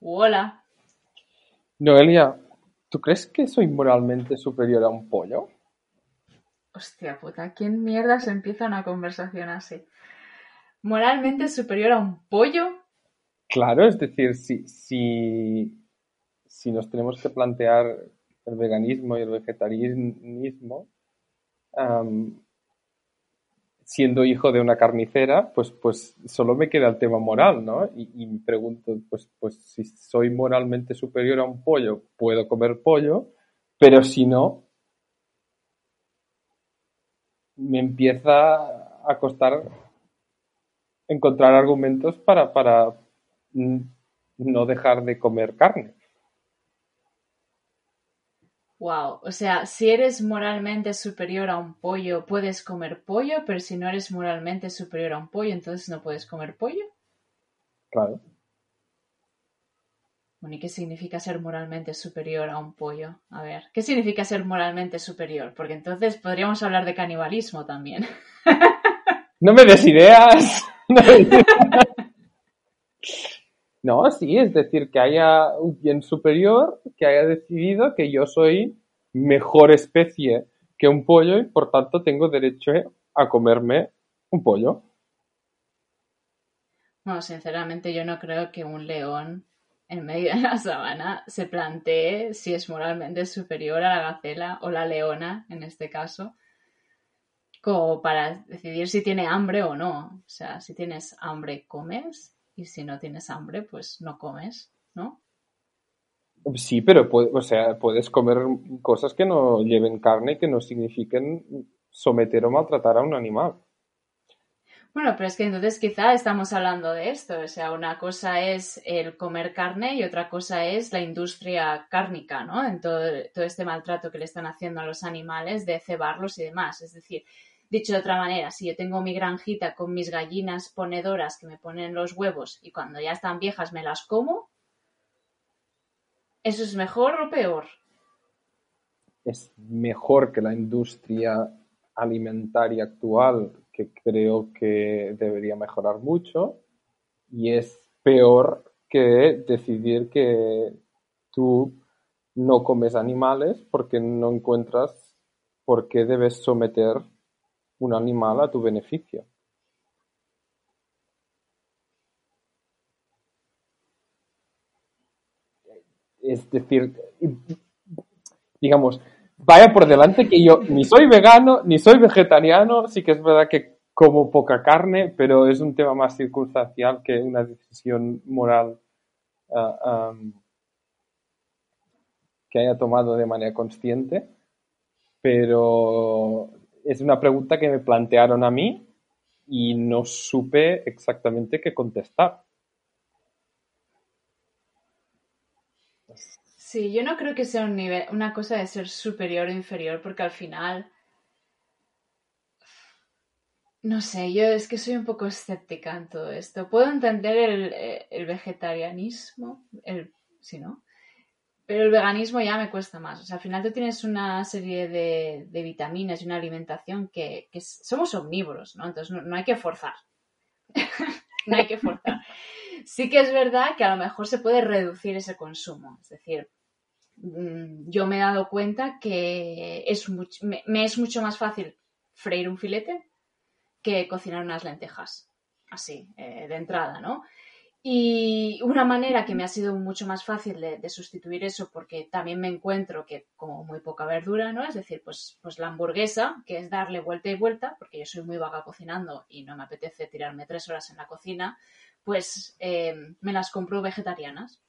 Hola. Noelia, ¿tú crees que soy moralmente superior a un pollo? Hostia puta, ¿quién mierda se empieza una conversación así? ¿Moralmente superior a un pollo? Claro, es decir, si, si, si nos tenemos que plantear el veganismo y el vegetarianismo, siendo hijo de una carnicera, pues, pues solo me queda el tema moral, ¿no? Y, me pregunto, pues, pues si soy moralmente superior a un pollo, puedo comer pollo, pero si no, me empieza a costar encontrar argumentos para, para no dejar de comer carne. Wow, o sea, si eres moralmente superior a un pollo, puedes comer pollo, pero si no eres moralmente superior a un pollo, entonces no puedes comer pollo. Claro. Bueno, ¿y qué significa ser moralmente superior a un pollo? A ver, ¿qué significa ser moralmente superior? Porque entonces podríamos hablar de canibalismo también. No me des ideas. No, me des ideas. No, sí, es decir, que haya un bien superior que haya decidido que yo soy mejor especie que un pollo y por tanto tengo derecho a comerme un pollo. Bueno, sinceramente yo no creo que un león en medio de la sabana se plantee si es moralmente superior a la gacela o la leona, en este caso, como para decidir si tiene hambre o no. O sea, si tienes hambre, comes, y si no tienes hambre, pues no comes, ¿no? Sí, pero puede- o sea, puedes comer cosas que no lleven carne y que no signifiquen someter o maltratar a un animal. Bueno, pero es que entonces quizá estamos hablando de esto. O sea, una cosa es el comer carne y otra cosa es la industria cárnica, ¿no? En todo, todo este maltrato que le están haciendo a los animales de cebarlos y demás. Es decir, dicho de otra manera, si yo tengo mi granjita con mis gallinas ponedoras que me ponen los huevos y cuando ya están viejas me las como, ¿eso es mejor o peor? Es mejor que la industria alimentaria actual, que creo que debería mejorar mucho, y es peor que decidir que tú no comes animales porque no encuentras por qué debes someter un animal a tu beneficio. Es decir, digamos, vaya por delante que yo ni soy vegano, ni soy vegetariano, sí que es verdad que como poca carne, pero es un tema más circunstancial que una decisión moral ah, que haya tomado de manera consciente, pero es una pregunta que me plantearon a mí y no supe exactamente qué contestar. Sí, yo no creo que sea un nivel, una cosa de ser superior o inferior, porque al final, no sé, yo es que soy un poco escéptica en todo esto. Puedo entender el, eh, vegetarianismo, el, sí, ¿no? Pero el veganismo ya me cuesta más. O sea, al final tú tienes una serie de, vitaminas y una alimentación que, somos omnívoros, ¿no? Entonces no, hay que forzar. No hay que forzar. Sí que es verdad que a lo mejor se puede reducir ese consumo. Es decir, mm, yo me he dado cuenta que es me es mucho más fácil freír un filete que cocinar unas lentejas. Así, eh, de entrada, ¿no? Y una manera que me ha sido mucho más fácil de, sustituir eso, porque también me encuentro que como muy poca verdura, ¿no? Es decir, pues, pues la hamburguesa, que es darle vuelta y vuelta, porque yo soy muy vaga cocinando y no me apetece tirarme tres horas en la cocina, pues eh, me las compro vegetarianas.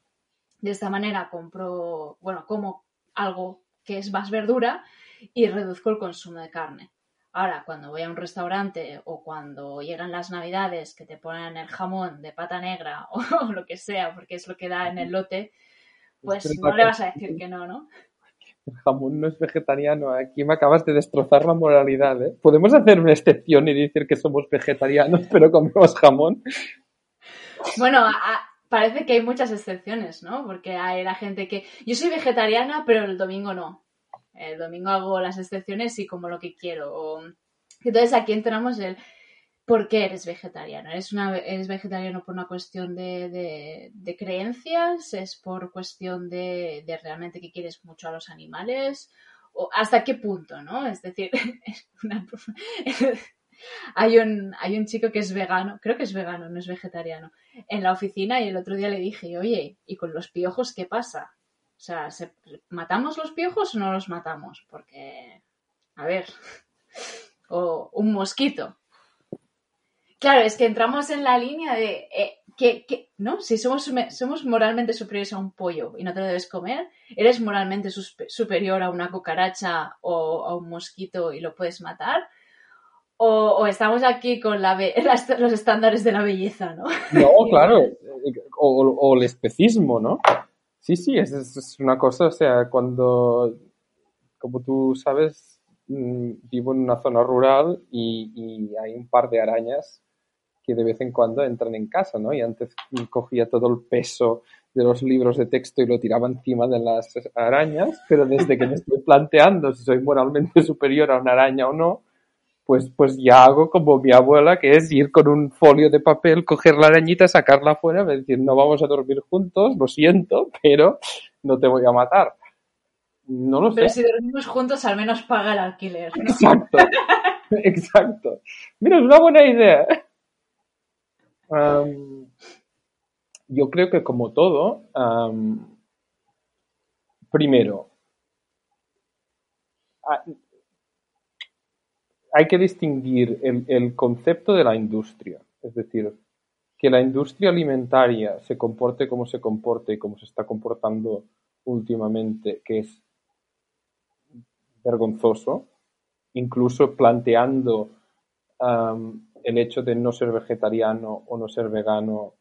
De esta manera compro, bueno, como algo que es más verdura y reduzco el consumo de carne. Ahora, cuando voy a un restaurante o cuando llegan las navidades que te ponen el jamón de pata negra o lo que sea, porque es lo que da en el lote, pues Es no le vas a decir que no, ¿no? el jamón no es vegetariano. Aquí me acabas de destrozar la moralidad, ¿eh? Podemos hacer una excepción y decir que somos vegetarianos, pero comemos jamón. Bueno, a- parece que hay muchas excepciones, ¿no? Porque hay la gente que... Yo soy vegetariana, pero el domingo no. El domingo hago las excepciones y como lo que quiero. o- Entonces aquí entramos el... por qué eres vegetariano. ¿Eres, una, eres vegetariano por una cuestión de, de, creencias? ¿Es por cuestión de, de, realmente que quieres mucho a los animales? ¿O hasta qué punto, no? Es decir, hay, un, hay un chico que es vegano, creo que es vegano, no es vegetariano, en la oficina y el otro día le dije, oye, ¿y con los piojos qué pasa? O sea, ¿matamos los piojos o no los matamos? Porque, a ver, o un mosquito. Claro, es que entramos en la línea de eh, que, ¿no? Si somos, somos moralmente superiores a un pollo y no te lo debes comer, eres moralmente superior a una cucaracha o a un mosquito y lo puedes matar. O, estamos aquí con la los estándares de la belleza, ¿no? No, claro. O, el especismo, ¿no? Sí, sí, es, una cosa, o sea, cuando, como tú sabes, mm, vivo en una zona rural y, y hay un par de arañas que de vez en cuando entran en casa, ¿no? Y antes cogía todo el peso de los libros de texto y lo tiraba encima de las arañas, pero desde que me estoy planteando si soy moralmente superior a una araña o no, pues, pues ya hago como mi abuela, que es ir con un folio de papel, coger la arañita, sacarla fuera, y decir, no vamos a dormir juntos, lo siento, pero no te voy a matar. No lo sé. Pero si dormimos juntos, al menos paga el alquiler. Exacto. Exacto. Mira, es una buena idea yo creo que como todo, primero, hay que distinguir el, concepto de la industria. Es decir, que la industria alimentaria se comporte como se comporte y como se está comportando últimamente, que es vergonzoso, incluso planteando el hecho de no ser vegetariano o no ser vegano,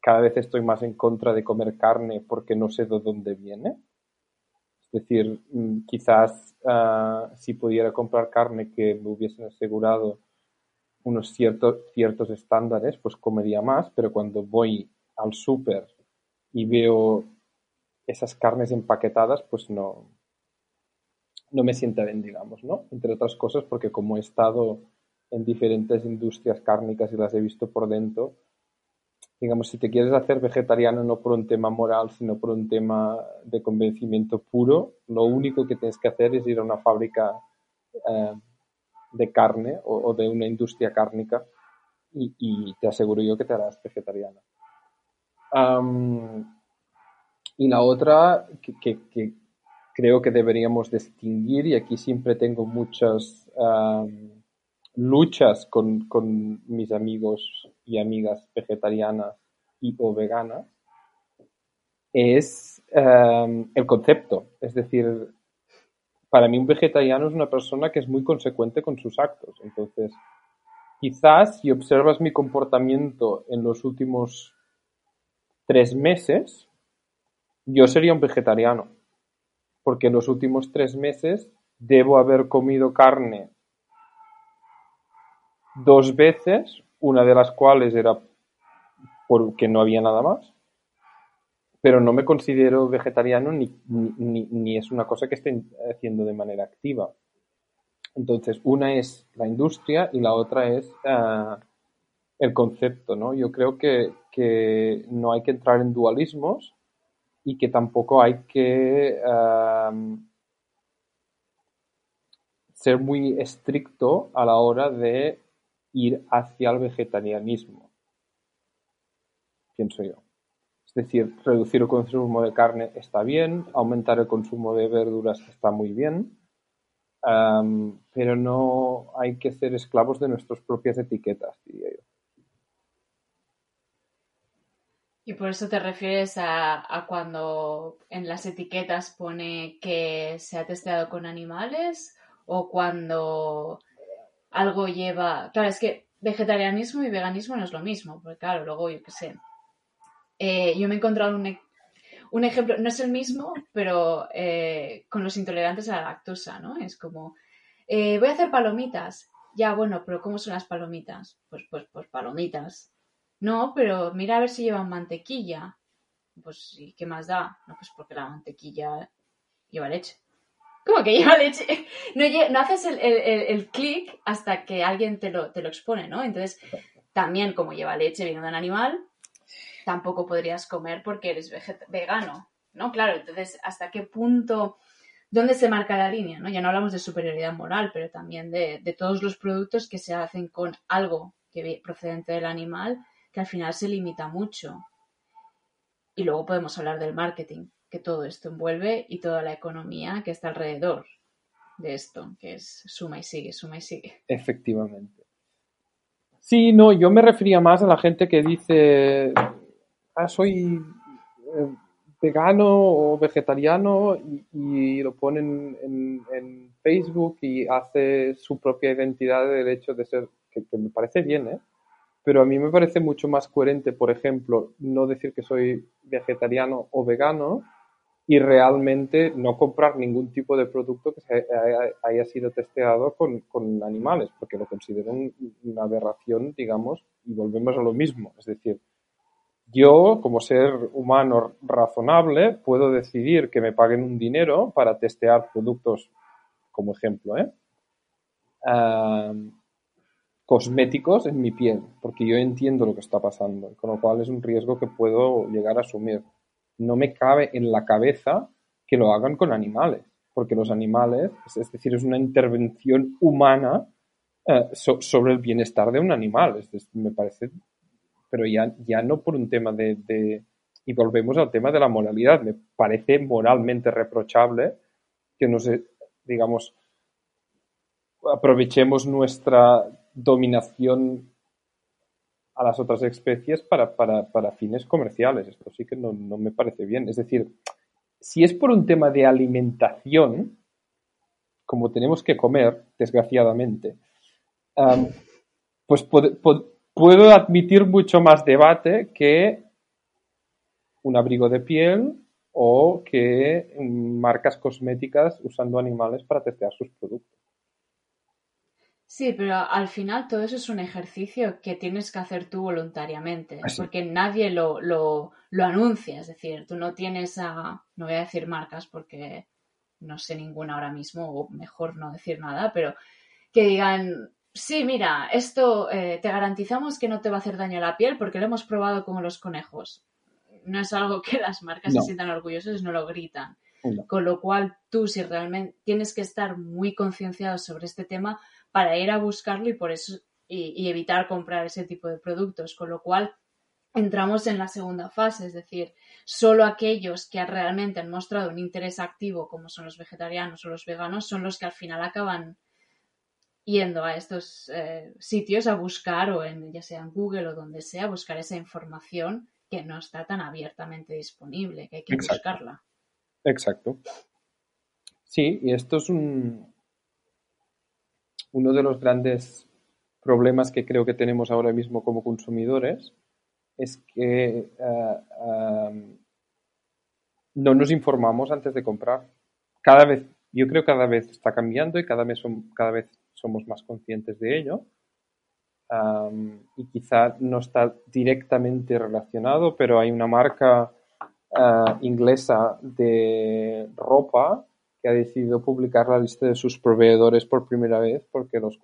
cada vez estoy más en contra de comer carne porque no sé de dónde viene. Es decir, mm, quizás ah, si pudiera comprar carne que me hubiesen asegurado unos ciertos, ciertos estándares, pues comería más, pero cuando voy al súper y veo esas carnes empaquetadas, pues no, no me sienta bien, digamos, ¿no? Entre otras cosas porque como he estado en diferentes industrias cárnicas y las he visto por dentro. Digamos, si te quieres hacer vegetariano no por un tema moral, sino por un tema de convencimiento puro, lo único que tienes que hacer es ir a una fábrica eh, de carne o, de una industria cárnica y, te aseguro yo que te harás vegetariana. y la otra que, creo que deberíamos distinguir, y aquí siempre tengo muchas luchas con, con mis amigos y amigas vegetarianas y o veganas es em, el concepto. Es decir, para mí un vegetariano es una persona que es muy consecuente con sus actos. Entonces, quizás si observas mi comportamiento en los últimos tres meses, yo sería un vegetariano. Porque en los últimos tres meses debo haber comido carne dos veces, una de las cuales era porque no había nada más, pero no me considero vegetariano ni, ni, es una cosa que esté haciendo de manera activa. Entonces, una es la industria y la otra es eh, el concepto, ¿no? Yo creo que, que, no hay que entrar en dualismos y que tampoco hay que eh, ser muy estricto a la hora de ir hacia el vegetarianismo, pienso yo. Es decir, reducir el consumo de carne está bien, aumentar el consumo de verduras está muy bien, pero no hay que ser esclavos de nuestras propias etiquetas, diría yo. Y por eso te refieres a, a, cuando en las etiquetas pone que se ha testeado con animales o cuando algo lleva. Claro, es que vegetarianismo y veganismo no es lo mismo, porque claro, luego yo qué sé. Eh, yo me he encontrado un, un, ejemplo, no es el mismo, pero eh, con los intolerantes a la lactosa, ¿no? Es como, eh, voy a hacer palomitas. Ya, bueno, pero ¿cómo son las palomitas? Pues, pues, pues palomitas. No, pero mira a ver si llevan mantequilla. Pues, ¿y qué más da? No, pues porque la mantequilla lleva leche. ¿Cómo que lleva leche? No, haces el, clic hasta que alguien te lo, te lo expone, ¿no? Entonces, también como lleva leche, viene de un animal, tampoco podrías comer porque eres vegano, ¿no? Claro, entonces, ¿hasta qué punto, dónde se marca la línea, ¿no? Ya no hablamos de superioridad moral, pero también de, de todos los productos que se hacen con algo que procedente del animal, que al final se limita mucho. Y luego podemos hablar del marketing, que todo esto envuelve y toda la economía que está alrededor de esto, que es suma y sigue, suma y sigue. Efectivamente. Sí, no, yo me refería más a la gente que dice, ah, soy eh, vegano o vegetariano y, lo ponen en, Facebook y hace su propia identidad del hecho de ser, que, que me parece bien, ¿eh? pero a mí me parece mucho más coherente, por ejemplo, no decir que soy vegetariano o vegano, y realmente no comprar ningún tipo de producto que haya, sido testeado con, animales, porque lo considero una aberración, digamos, y volvemos a lo mismo. Es decir, yo, como ser humano razonable, puedo decidir que me paguen un dinero para testear productos, como ejemplo, ¿eh? cosméticos en mi piel, porque yo entiendo lo que está pasando, con lo cual es un riesgo que puedo llegar a asumir no me cabe en la cabeza que lo hagan con animales, porque los animales, es decir, es una intervención humana eh, sobre el bienestar de un animal. Es me parece, pero ya, ya no por un tema de, y volvemos al tema de la moralidad, me parece moralmente reprochable que nos, digamos, aprovechemos nuestra dominación a las otras especies para, fines comerciales. Esto sí que no, me parece bien. Es decir, si es por un tema de alimentación, como tenemos que comer, desgraciadamente, pues puedo admitir mucho más debate que un abrigo de piel o que marcas cosméticas usando animales para testear sus productos. Sí, pero al final todo eso es un ejercicio que tienes que hacer tú voluntariamente, ah, porque nadie lo, lo, lo, anuncia, es decir, tú no tienes a, no voy a decir marcas porque no sé ninguna ahora mismo, o mejor no decir nada, pero que digan, sí, mira, esto eh, te garantizamos que no te va a hacer daño a la piel porque lo hemos probado como los conejos. No es algo que las marcas se sientan orgullosas, no lo gritan. Con lo cual, tú si realmente tienes que estar muy concienciado sobre este tema, para ir a buscarlo y por eso y, evitar comprar ese tipo de productos, con lo cual entramos en la segunda fase, es decir, solo aquellos que realmente han mostrado un interés activo, como son los vegetarianos o los veganos, son los que al final acaban yendo a estos eh, sitios a buscar, o en, ya sea en Google o donde sea, buscar esa información que no está tan abiertamente disponible, que hay que buscarla. Exacto. Sí, y esto es un, uno de los grandes problemas que creo que tenemos ahora mismo como consumidores es que eh, no nos informamos antes de comprar. Cada vez, yo creo que cada vez está cambiando y cada vez, cada vez somos más conscientes de ello. y quizá no está directamente relacionado, pero hay una marca eh, inglesa de ropa ha decidido publicar la lista de sus proveedores por primera vez porque los,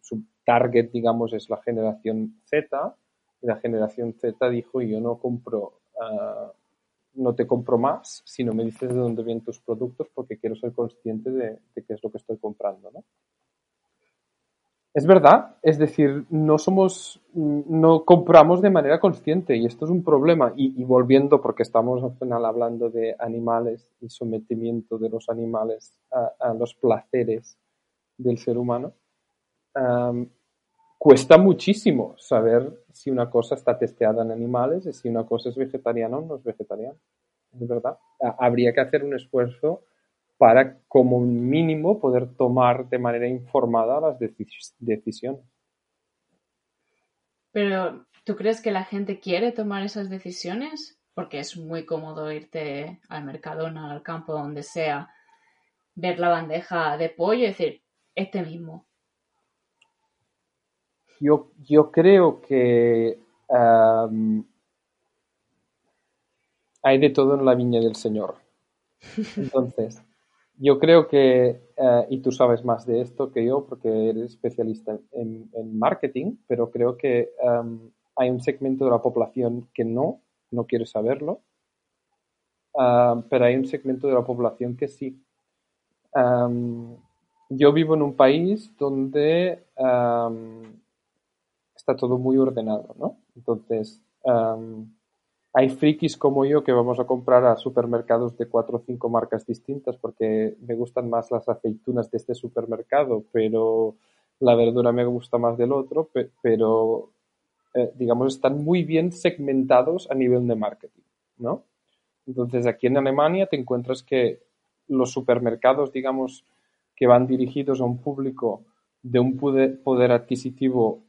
su, target, digamos, es la generación Z y la generación Z dijo yo no compro, ah, no te compro más si no me dices de dónde vienen tus productos porque quiero ser consciente de, qué es lo que estoy comprando. Es verdad, es decir, no somos, no compramos de manera consciente y esto es un problema. Y, volviendo, porque estamos al final hablando de animales y sometimiento de los animales a, los placeres del ser humano, cuesta muchísimo saber si una cosa está testeada en animales y si una cosa es vegetariana o no es vegetariana. Es verdad. Habría que hacer un esfuerzo para como mínimo poder tomar de manera informada las decisiones. Pero, ¿tú crees que la gente quiere tomar esas decisiones? Porque es muy cómodo irte al Mercadona, al campo, donde sea, ver la bandeja de pollo y decir, este mismo. Yo, yo creo que hay de todo en la viña del Señor. Entonces, yo creo que, eh, y tú sabes más de esto que yo porque eres especialista en, marketing, pero creo que em, hay un segmento de la población que no, no quiere saberlo, em, pero hay un segmento de la población que sí. Em, yo vivo en un país donde está todo muy ordenado, ¿no? Entonces, hay frikis como yo que vamos a comprar a supermercados de cuatro o cinco marcas distintas porque me gustan más las aceitunas de este supermercado, pero la verdura me gusta más del otro, pero eh, digamos están muy bien segmentados a nivel de marketing, ¿no? Entonces aquí en Alemania te encuentras que los supermercados, digamos, que van dirigidos a un público de un poder adquisitivo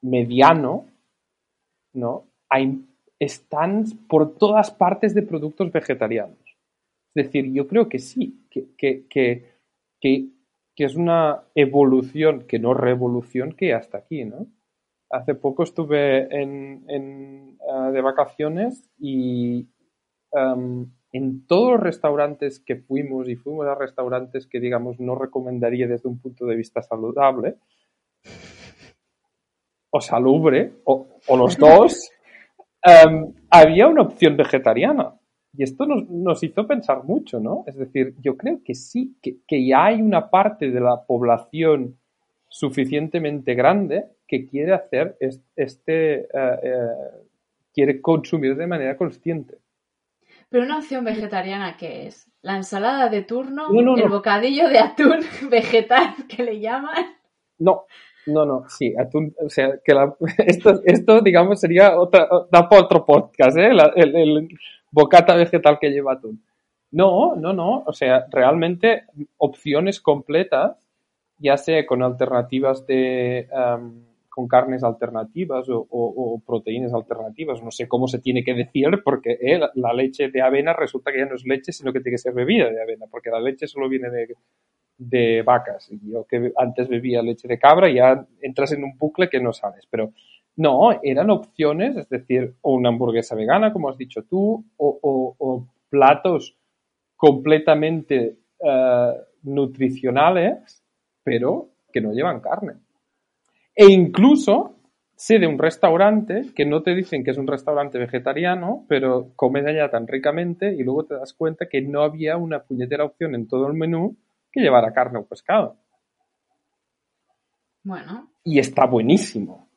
mediano, ¿no? Hay, están por todas partes de productos vegetarianos. Es decir, yo creo que sí, que, que, que, que, es una evolución, que no revolución, que hasta aquí, ¿no? Hace poco estuve uh, de vacaciones y um, en todos los restaurantes que fuimos, y fuimos a restaurantes que, digamos, no recomendaría desde un punto de vista saludable, o salubre, o los dos, Em, había una opción vegetariana. Y esto nos, hizo pensar mucho, ¿no? Es decir, yo creo que sí, que, ya hay una parte de la población suficientemente grande que quiere hacer este, eh, quiere consumir de manera consciente. Pero una opción vegetariana, ¿qué es? ¿La ensalada de turno? ¿El bocadillo de atún vegetal que le llaman? No, no, no, sí, atún, o sea, que esto, esto, digamos, sería otra, da para otro podcast, ¿eh? el, bocata vegetal que lleva atún. No, no, no, o sea, realmente opciones completas, ya sea con alternativas de, con carnes alternativas o, proteínas alternativas, no sé cómo se tiene que decir, porque eh, la, leche de avena resulta que ya no es leche, sino que tiene que ser bebida de avena, porque la leche solo viene de, de vacas. Yo que antes bebía leche de cabra, ya entras en un bucle que no sabes. Pero no, eran opciones, es decir, o una hamburguesa vegana, como has dicho tú, o, platos completamente eh, nutricionales, pero que no llevan carne. E incluso sé de un restaurante que no te dicen que es un restaurante vegetariano, pero comes allá tan ricamente y luego te das cuenta que no había una puñetera opción en todo el menú que llevar carne o pescado. Bueno. Y está buenísimo.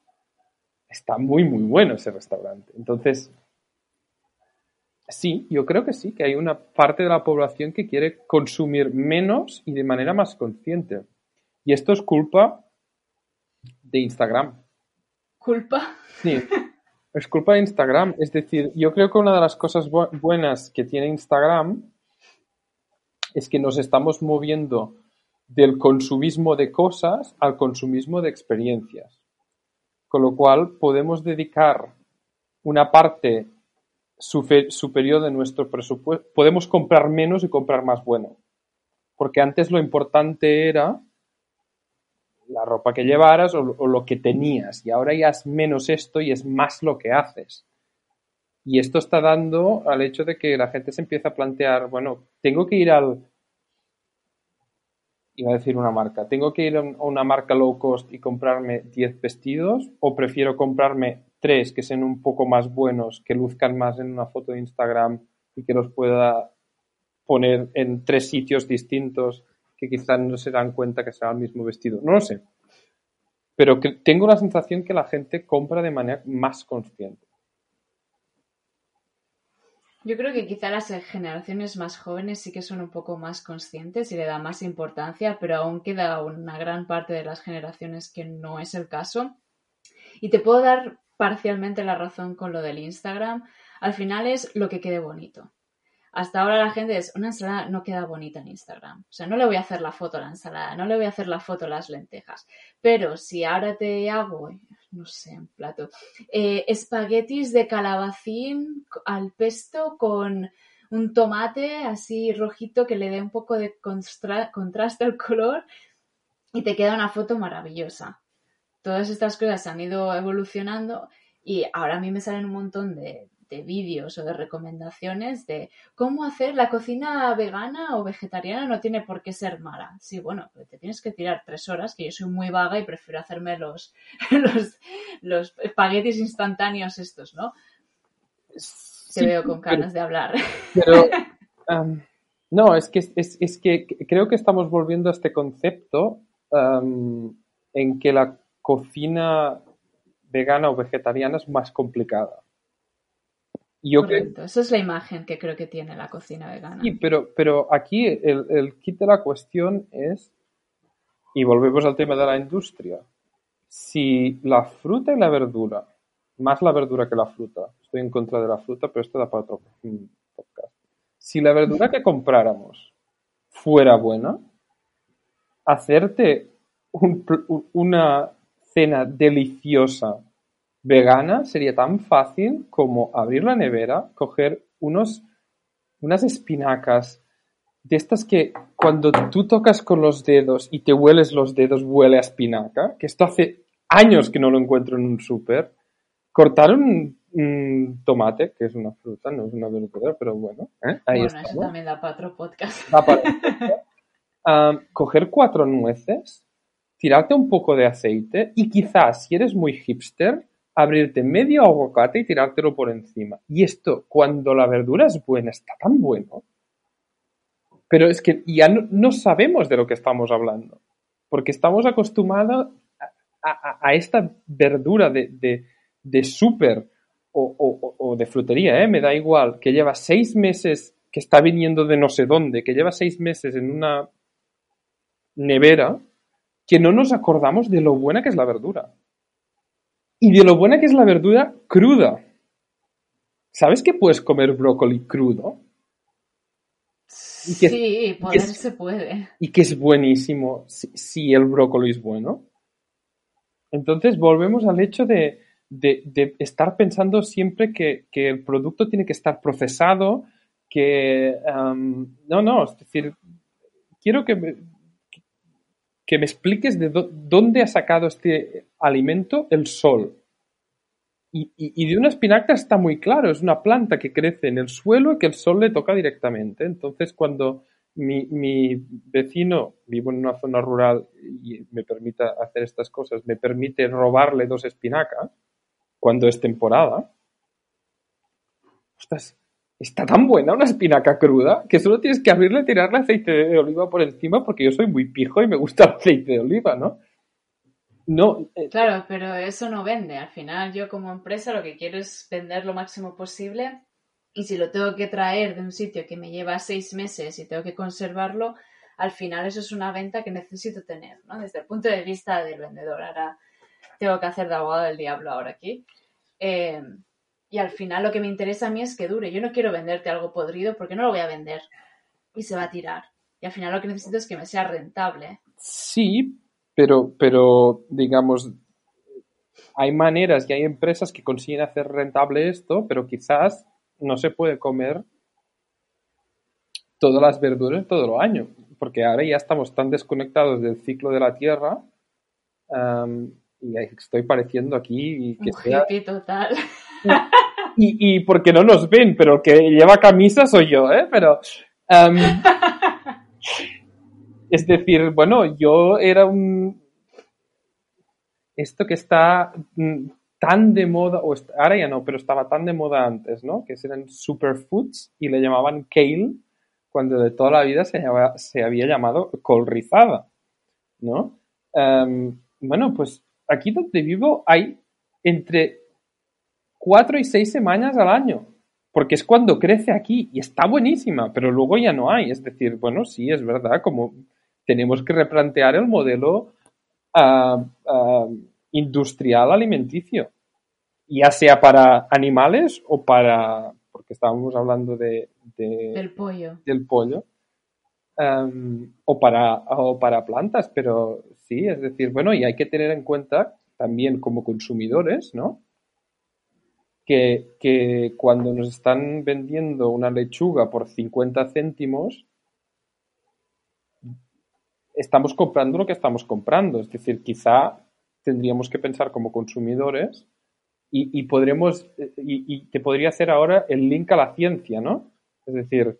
Está muy, muy bueno ese restaurante. Entonces, sí, yo creo que sí, que hay una parte de la población que quiere consumir menos y de manera más consciente. Y esto es culpa de Instagram. ¿Culpa? Sí, es culpa de Instagram. Es decir, yo creo que una de las cosas buenas que tiene Instagram es que nos estamos moviendo del consumismo de cosas al consumismo de experiencias. Con lo cual podemos dedicar una parte superior de nuestro presupuesto, podemos comprar menos y comprar más bueno. Porque antes lo importante era la ropa que llevaras o, o, lo que tenías y ahora ya es menos esto y es más lo que haces. Y esto está dando al hecho de que la gente se empieza a plantear, bueno, tengo que ir al, iba a decir una marca, tengo que ir a una marca low cost y comprarme 10 vestidos o prefiero comprarme 3 que sean un poco más buenos, que luzcan más en una foto de Instagram y que los pueda poner en tres sitios distintos que quizás no se dan cuenta que sea el mismo vestido. No lo sé. Pero tengo la sensación que la gente compra de manera más consciente. Yo creo que quizá las generaciones más jóvenes sí que son un poco más conscientes y le dan más importancia, pero aún queda una gran parte de las generaciones que no es el caso. Y te puedo dar parcialmente la razón con lo del Instagram. Al final es lo que quede bonito. Hasta ahora la gente es, una ensalada no queda bonita en Instagram. O sea, no le voy a hacer la foto a la ensalada, no le voy a hacer la foto a las lentejas. Pero si ahora te hago, no sé, un plato, eh, espaguetis de calabacín al pesto con un tomate así rojito que le dé un poco de contraste al color y te queda una foto maravillosa. Todas estas cosas han ido evolucionando y ahora a mí me salen un montón de, de vídeos o de recomendaciones de cómo hacer la cocina vegana o vegetariana no tiene por qué ser mala. Sí, bueno, te tienes que tirar tres horas, que yo soy muy vaga y prefiero hacerme los, los, los espaguetis instantáneos estos, ¿no? Te veo con ganas de hablar. Pero, no, es que, es, que creo que estamos volviendo a este concepto en que la cocina vegana o vegetariana es más complicada. Yo Correcto, esa es la imagen que creo que tiene la cocina vegana. Sí, pero, pero aquí el, el kit de la cuestión es, y volvemos al tema de la industria, si la fruta y la verdura, más la verdura que la fruta, estoy en contra de la fruta, pero esto da para otro podcast. Si la verdura que compráramos fuera buena, hacerte una cena deliciosa vegana sería tan fácil como abrir la nevera, coger unos, unas espinacas de estas que cuando tú tocas con los dedos y te hueles los dedos huele a espinaca, que esto hace años que no lo encuentro en un súper, cortar un, tomate, que es una fruta, no es una verdura, pero bueno, ¿eh? ahí bueno, Eso también da para otro podcast. Coger cuatro nueces, tirarte un poco de aceite y quizás, si eres muy hipster, abrirte medio aguacate y tirártelo por encima. Y esto, cuando la verdura es buena, está tan bueno. Pero es que ya no, sabemos de lo que estamos hablando. Porque estamos acostumbrados a, esta verdura de, súper o, de frutería, ¿eh? me da igual, que lleva seis meses, que está viniendo de no sé dónde, que lleva seis meses en una nevera, que no nos acordamos de lo buena que es la verdura y de lo buena que es la verdura cruda. ¿Sabes que puedes comer brócoli crudo? sí, poder se puede. Y que es buenísimo si, el brócoli es bueno. Entonces volvemos al hecho de, estar pensando siempre que, el producto tiene que estar procesado, que... no, no, es decir, quiero que que me expliques de dónde ha sacado este alimento el sol. Y, de una espinaca está muy claro, es una planta que crece en el suelo y que el sol le toca directamente. Entonces, cuando mi, vecino, vivo en una zona rural y me permite hacer estas cosas, me permite robarle dos espinacas cuando es temporada, ostras, está tan buena una espinaca cruda que solo tienes que abrirle y tirarle aceite de oliva por encima porque yo soy muy pijo y me gusta el aceite de oliva, ¿no? No. Eh, claro, pero eso no vende. Al final, yo como empresa lo que quiero es vender lo máximo posible. Y si lo tengo que traer de un sitio que me lleva seis meses y tengo que conservarlo, al final eso es una venta que necesito tener, ¿no? Desde el punto de vista del vendedor. Ahora tengo que hacer de abogado del diablo ahora aquí. Eh, y al final lo que me interesa a mí es que dure. Yo no quiero venderte algo podrido porque no lo voy a vender y se va a tirar. Y al final lo que necesito es que me sea rentable. Sí, pero, pero digamos, hay maneras y hay empresas que consiguen hacer rentable esto, pero quizás no se puede comer todas las verduras todo el año, porque ahora ya estamos tan desconectados del ciclo de la tierra y estoy pareciendo aquí que sea... total. Y, y porque no nos ven, pero el que lleva camisa soy yo, ¿eh? Pero Es decir, bueno, yo era un... Esto que está mm, tan de moda, o ahora ya no, pero estaba tan de moda antes, ¿no? Que eran superfoods y le llamaban kale cuando de toda la vida se, se había llamado col rizada, ¿no? Em, bueno, pues aquí donde vivo hay entre cuatro y seis semanas al año porque es cuando crece aquí y está buenísima, pero luego ya no hay. Es decir, bueno, sí, es verdad, como tenemos que replantear el modelo ah, ah, industrial alimenticio, ya sea para animales o para, porque estábamos hablando de, del pollo, del pollo o, para, o para plantas, pero sí, es decir, bueno, y hay que tener en cuenta también como consumidores, ¿no? Que, cuando nos están vendiendo una lechuga por 50 céntimos, estamos comprando lo que estamos comprando. Es decir, quizá tendríamos que pensar como consumidores y, podremos, y, y, te podría hacer ahora el link a la ciencia, ¿no? Es decir,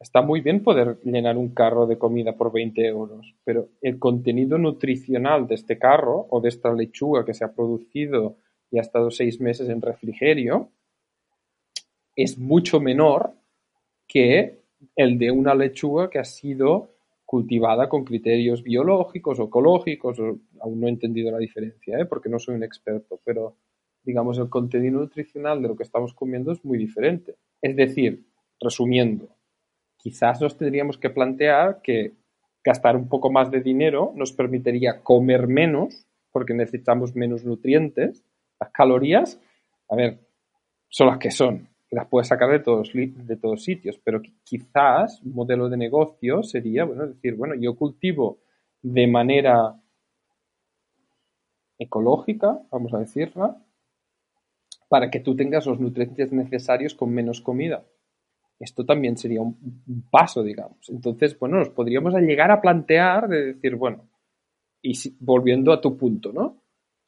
está muy bien poder llenar un carro de comida por 20 euros, pero el contenido nutricional de este carro o de esta lechuga que se ha producido y ha estado seis meses en refrigerio es mucho menor que el de una lechuga que ha sido cultivada con criterios biológicos o ecológicos, aún no he entendido la diferencia, ¿eh? porque no soy un experto, pero digamos el contenido nutricional de lo que estamos comiendo es muy diferente. Es decir, resumiendo, quizás nos tendríamos que plantear que gastar un poco más de dinero nos permitiría comer menos, porque necesitamos menos nutrientes. Las calorías, a ver, son las que son, las puedes sacar de todos, de todos sitios, pero quizás un modelo de negocio sería, bueno, decir, bueno, yo cultivo de manera ecológica, vamos a decirla, para que tú tengas los nutrientes necesarios con menos comida esto también sería un, paso, digamos. Entonces, bueno, nos podríamos llegar a plantear de decir, bueno, y volviendo a tu punto, ¿no?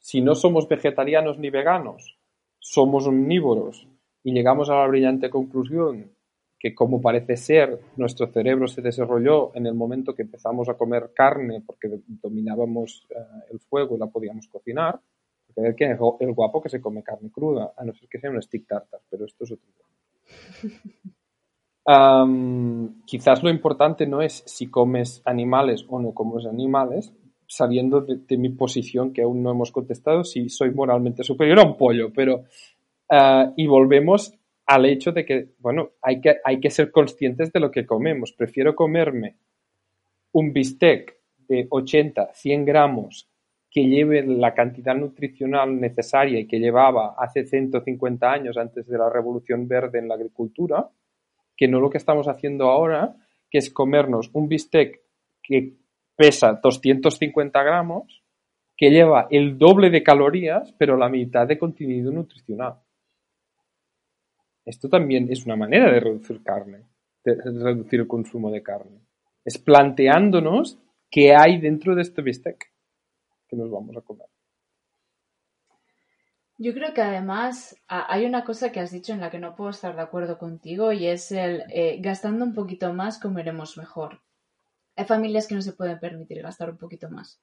Si no somos vegetarianos ni veganos, somos omnívoros y llegamos a la brillante conclusión que como parece ser nuestro cerebro se desarrolló en el momento que empezamos a comer carne porque dominábamos eh, el fuego y la podíamos cocinar, porque ver que el guapo que se come carne cruda, a no ser que sea un stick tartar, pero esto es otro tema. quizás lo importante no es si comes animales o no comes animales, sabiendo de, mi posición que aún no hemos contestado si soy moralmente superior a un pollo, pero ah, y volvemos al hecho de que, bueno, hay que, hay que ser conscientes de lo que comemos. Prefiero comerme un bistec de 80, 100 gramos que lleve la cantidad nutricional necesaria y que llevaba hace 150 años antes de la revolución verde en la agricultura, que no lo que estamos haciendo ahora, que es comernos un bistec que pesa 250 gramos, que lleva el doble de calorías, pero la mitad de contenido nutricional. Esto también es una manera de reducir carne, de reducir el consumo de carne. Es planteándonos qué hay dentro de este bistec que nos vamos a comer. Yo creo que además hay una cosa que has dicho en la que no puedo estar de acuerdo contigo y es el eh, gastando un poquito más comeremos mejor. Hay familias que no se pueden permitir gastar un poquito más.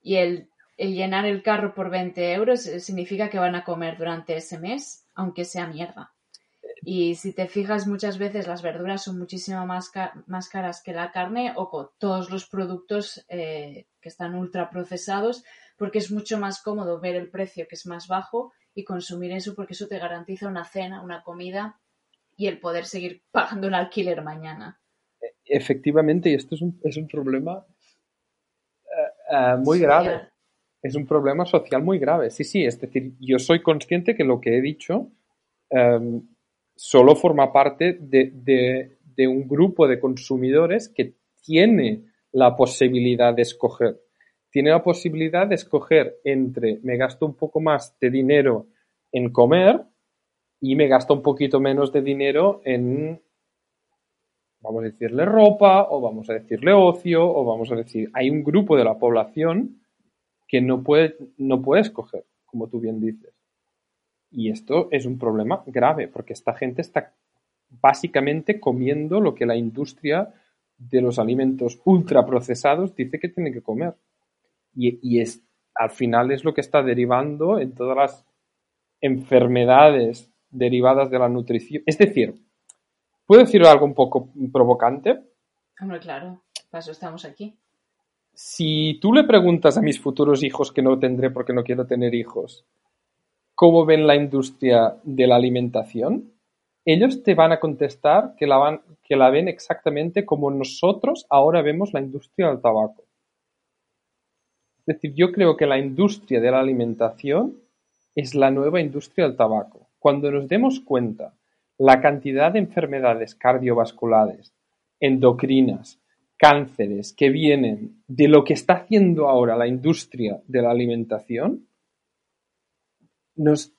Y el, llenar el carro por 20 euros eh, significa que van a comer durante ese mes, aunque sea mierda. Y si te fijas, muchas veces las verduras son muchísimo más, caras que la carne o con todos los productos eh, que están ultra procesados porque es mucho más cómodo ver el precio que es más bajo y consumir eso porque eso te garantiza una cena, una comida y el poder seguir pagando un alquiler mañana. Efectivamente, y esto es un, es un problema eh, eh, muy grave. Es un problema social muy grave. Sí, sí, es decir, yo soy consciente que lo que he dicho em, solo forma parte de, de un grupo de consumidores que tiene la posibilidad de escoger tiene la posibilidad de escoger entre me gasto un poco más de dinero en comer y me gasto un poquito menos de dinero en, vamos a decirle ropa o vamos a decirle ocio o vamos a decir, hay un grupo de la población que no puede, no escoger, como tú bien dices. Y esto es un problema grave porque esta gente está básicamente comiendo lo que la industria de los alimentos ultraprocesados dice que tiene que comer y, es, al final es lo que está derivando en todas las enfermedades derivadas de la nutrición. Es decir, ¿puedo decir algo un poco provocante? Hombre, claro, para eso estamos aquí. Si tú le preguntas a mis futuros hijos, que no tendré porque no quiero tener hijos, cómo ven la industria de la alimentación, ellos te van a contestar que la, van, que la ven exactamente como nosotros ahora vemos la industria del tabaco. Es decir, yo creo que la industria de la alimentación es la nueva industria del tabaco. Cuando nos demos cuenta la cantidad de enfermedades cardiovasculares, endocrinas, cánceres que vienen de lo que está haciendo ahora la industria de la alimentación,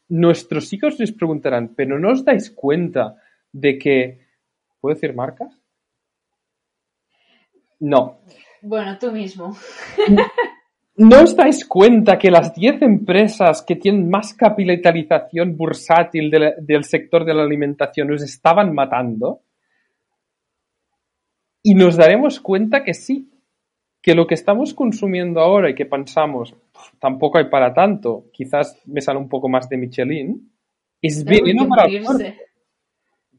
nuestros hijos les preguntarán, pero ¿no os dais cuenta de que... ¿Puedo decir marcas? No. Bueno, tú mismo. ¿No os dais cuenta que las 10 empresas que tienen más capitalización bursátil de la- del sector de la alimentación os estaban matando? Y nos daremos cuenta que sí, que lo que estamos consumiendo ahora y que pensamos, "Puf, tampoco hay para tanto, quizás me sale un poco más de Michelin, es veneno para el cuerpo.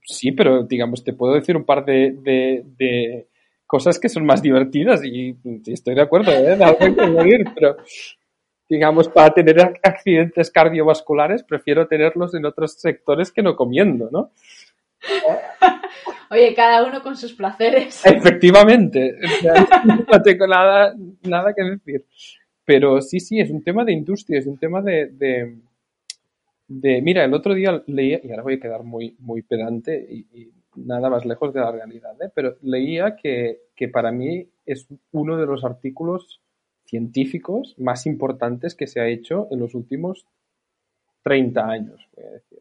Sí, pero digamos, te puedo decir un par de, de- de cosas que son más divertidas y, y estoy de acuerdo, ¿eh? Algo hay que morir, pero digamos, para tener ac- accidentes cardiovasculares prefiero tenerlos en otros sectores que no comiendo, ¿no? Oye, cada uno con sus placeres. Efectivamente, no tengo nada, nada que decir. Pero sí, sí, es un tema de industria, es un tema de, de, de- mira, el otro día leía, y ahora voy a quedar muy, muy pedante y, y nada más lejos de la realidad, ¿eh? pero leía que, que para mí es uno de los artículos científicos más importantes que se ha hecho en los últimos 30 años, voy a decir.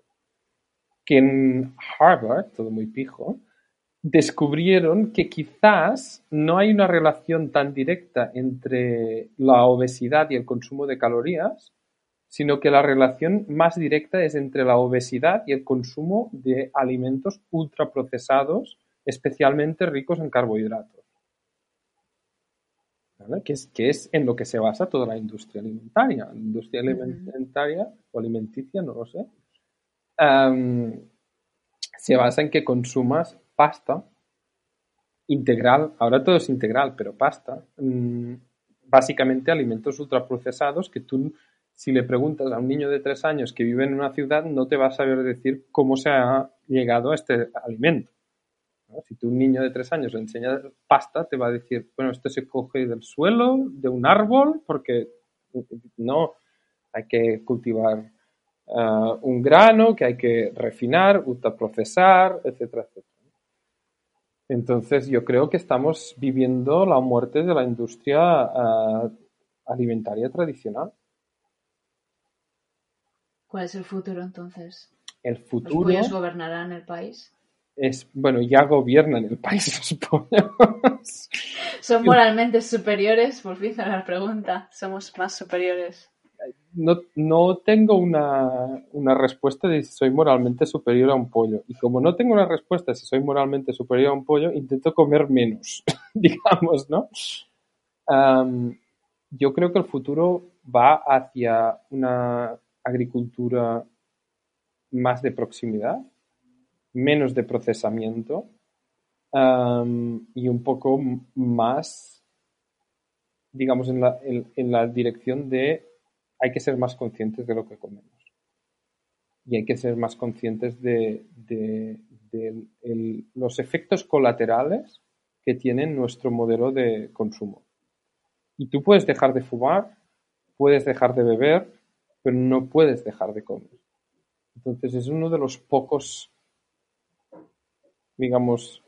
Que en Harvard, todo muy pijo, descubrieron que quizás no hay una relación tan directa entre la obesidad y el consumo de calorías, sino que la relación más directa es entre la obesidad y el consumo de alimentos ultraprocesados, especialmente ricos en carbohidratos. ¿Vale? Que, es, que es en lo que se basa toda la industria alimentaria. La industria alimentaria o alimenticia, no lo sé, se basa en que consumas pasta integral, ahora todo es integral, pero pasta, mm, básicamente alimentos ultraprocesados que tú, si le preguntas a un niño de tres años que vive en una ciudad, no te va a saber decir cómo se ha llegado a este alimento. Si tú un niño de tres años le enseñas pasta, te va a decir, bueno, esto se coge del suelo, de un árbol, porque no hay que cultivar ah, un grano, que hay que refinar, ultraprocesar, etcétera, etcétera. Entonces, yo creo que estamos viviendo la muerte de la industria ah, alimentaria tradicional. ¿Cuál es el futuro entonces? El ¿Los futuro pollos gobernarán el país? es, bueno, ya gobiernan el país los pollos. ¿Son moralmente superiores? Volviendo a la pregunta. ¿Somos más superiores? No, no tengo una, una respuesta de si soy moralmente superior a un pollo. Y como no tengo una respuesta de si soy moralmente superior a un pollo, intento comer menos, digamos, ¿no? Yo creo que el futuro va hacia una agricultura más de proximidad, menos de procesamiento am, y un poco más, digamos, en la, en- la dirección de hay que ser más conscientes de lo que comemos. Y hay que ser más conscientes de, los efectos colaterales que tiene nuestro modelo de consumo. Y tú puedes dejar de fumar, puedes dejar de beber, pero no puedes dejar de comer. Entonces es uno de los pocos, digamos,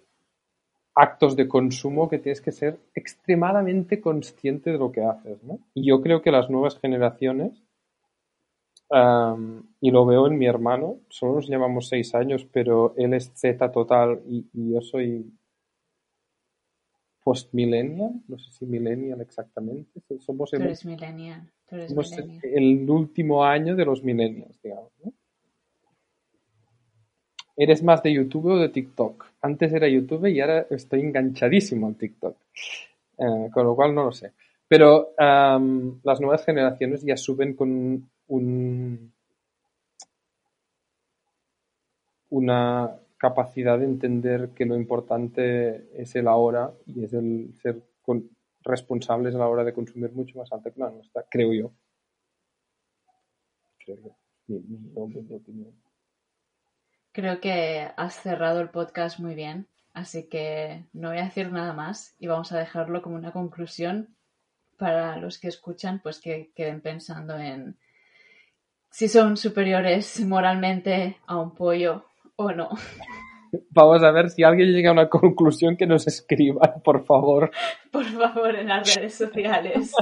actos de consumo que tienes que ser extremadamente consciente de lo que haces, ¿no? Y yo creo que las nuevas generaciones, y lo veo en mi hermano, solo nos llevamos seis años, pero él es Z total y yo soy post-millennial, no sé si millennial exactamente, somos Tú el, eres millennial. Tú eres somos millennial. el último año de los millennials, digamos, ¿no? ¿Eres más de YouTube o de TikTok? Antes era YouTube y ahora estoy enganchadísimo al TikTok. Eh, con lo cual no lo sé. Pero las nuevas generaciones ya suben con un, una capacidad de entender que lo importante es el ahora y es el ser responsables a la hora de consumir mucho más alta que la nuestra, creo yo. Creo. Mi, mi opinión. Creo que has cerrado el podcast muy bien, así que no voy a decir nada más y vamos a dejarlo como una conclusión para los que escuchan, pues que queden pensando en si son superiores moralmente a un pollo o no. Vamos a ver si alguien llega a una conclusión que nos escriba, por favor. Por favor, en las redes sociales.